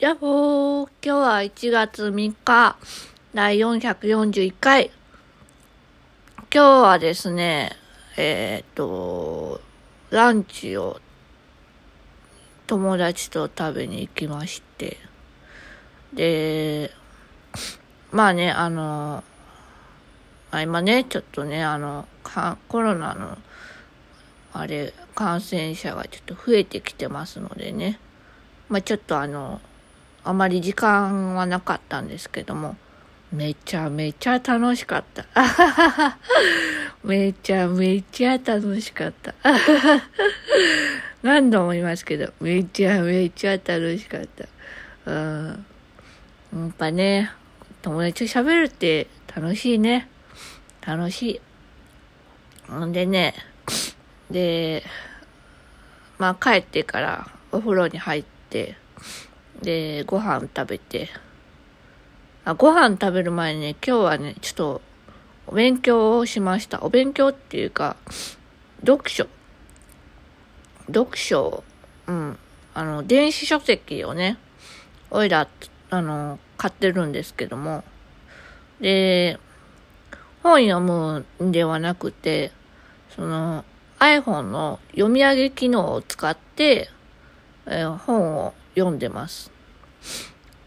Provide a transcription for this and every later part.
やっほー今日は1月3日、第441回。今日はですね、えっ、と、ランチを友達と食べに行きまして。で、まあね、あの、あ今ね、ちょっとね、あの、かコロナの、あれ、感染者がちょっと増えてきてますのでね。まあちょっとあの、あまり時間はなかったんですけども、めちゃめちゃ楽しかった。めちゃめちゃ楽しかった。何度も言いますけど、めちゃめちゃ楽しかった。うん。やっぱね、友達と喋るって楽しいね。楽しい。ほんでね、で、まあ帰ってからお風呂に入って、で、ご飯食べて、あ、ご飯食べる前にね、今日はね、ちょっと、お勉強をしました。お勉強っていうか、読書。読書、うん。あの、電子書籍をね、おいら、あの、買ってるんですけども、で、本読むんではなくて、その iPhone の読み上げ機能を使って、えー本を読んでます。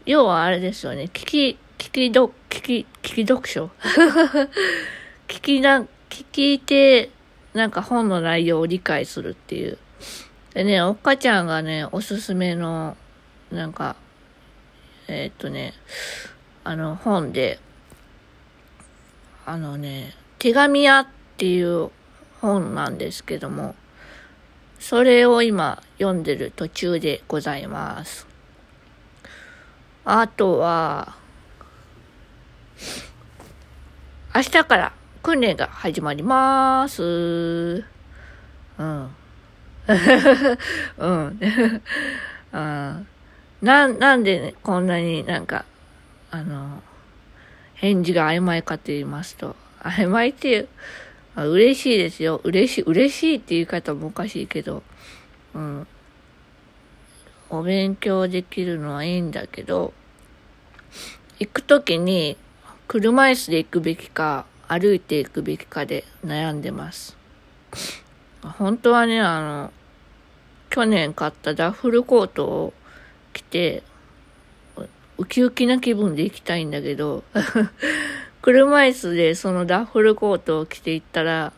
要はあれですよね。聞き、聞きど、聞き、聞き読書 聞きな、聞いて、なんか本の内容を理解するっていう。でね、おっかちゃんがね、おすすめの、なんか、えーっとね、あの本で、あのね、手紙屋っていう本なんですけども、それを今読んでる途中でございます。あとは、明日から訓練が始まります。うん。うん。うんな、なんで、ね、こんなになんか、あの、返事が曖昧かと言いますと、曖昧っていう、あ嬉しいですよ。嬉しい、嬉しいっていう言い方もおかしいけど、うん。お勉強できるのはいいんだけど、行くときに、車椅子で行くべきか、歩いて行くべきかで悩んでます。本当はね、あの、去年買ったダッフルコートを着て、ウキウキな気分で行きたいんだけど、車椅子でそのダッフルコートを着て行ったら、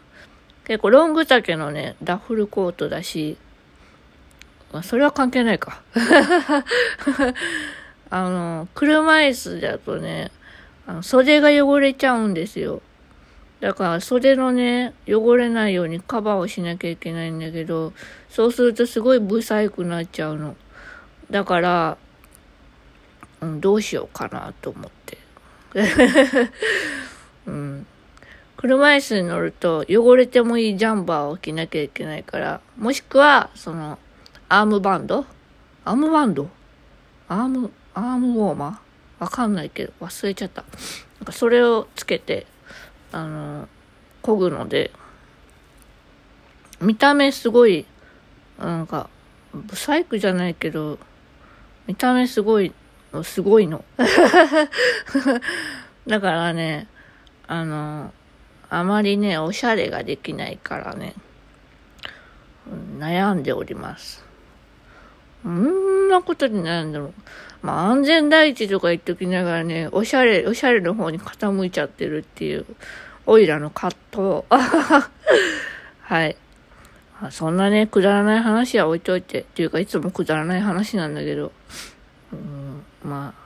結構ロング丈のね、ダッフルコートだし、まあ、それは関係ないか。あの、車椅子だとね、あの袖が汚れちゃうんですよ。だから袖のね、汚れないようにカバーをしなきゃいけないんだけど、そうするとすごいブサイクなっちゃうの。だから、うん、どうしようかなと思って。うん。車椅子に乗ると汚れてもいいジャンバーを着なきゃいけないから、もしくは、その、アームバンド？アームバンド？アーム、アームウォーマー？わかんないけど、忘れちゃった。なんかそれをつけて、あの、漕ぐので、見た目すごい、なんか、ブサイクじゃないけど、見た目すごい、すごいの。だからね、あの、あまりね、おしゃれができないからね、悩んでおります。そんなことに悩んでも、まあ安全第一とか言っときながらね、おしゃれ、おしゃれの方に傾いちゃってるっていう、おいらの葛藤。はい。そんなね、くだらない話は置いといて、っていうかいつもくだらない話なんだけど、うん、まあ、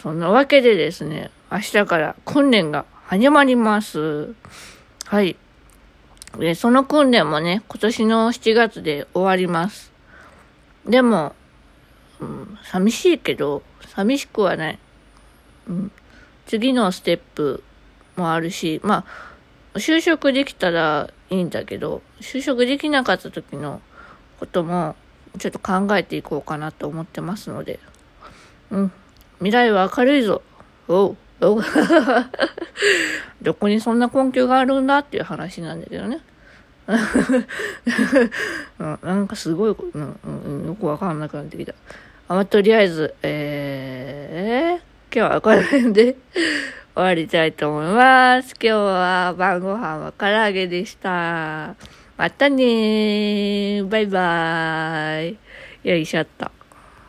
そんなわけでですね、明日から訓練が始まります。はい。で、その訓練もね、今年の7月で終わります。でも、うん、寂しいけど、寂しくはない。うん、次のステップもあるし、まあ、就職できたらいいんだけど、就職できなかった時のことも、ちょっと考えていこうかなと思ってますので、うん、未来は明るいぞ。おう、おう。どこにそんな根拠があるんだっていう話なんだけどね。なんかすごい、うん、よくわかんなくなってきた。まあ、とりあえず、えー、今日はこの辺で終わりたいと思います。今日は晩ご飯は唐揚げでした。またねー。バイバーイ。よいしょっと。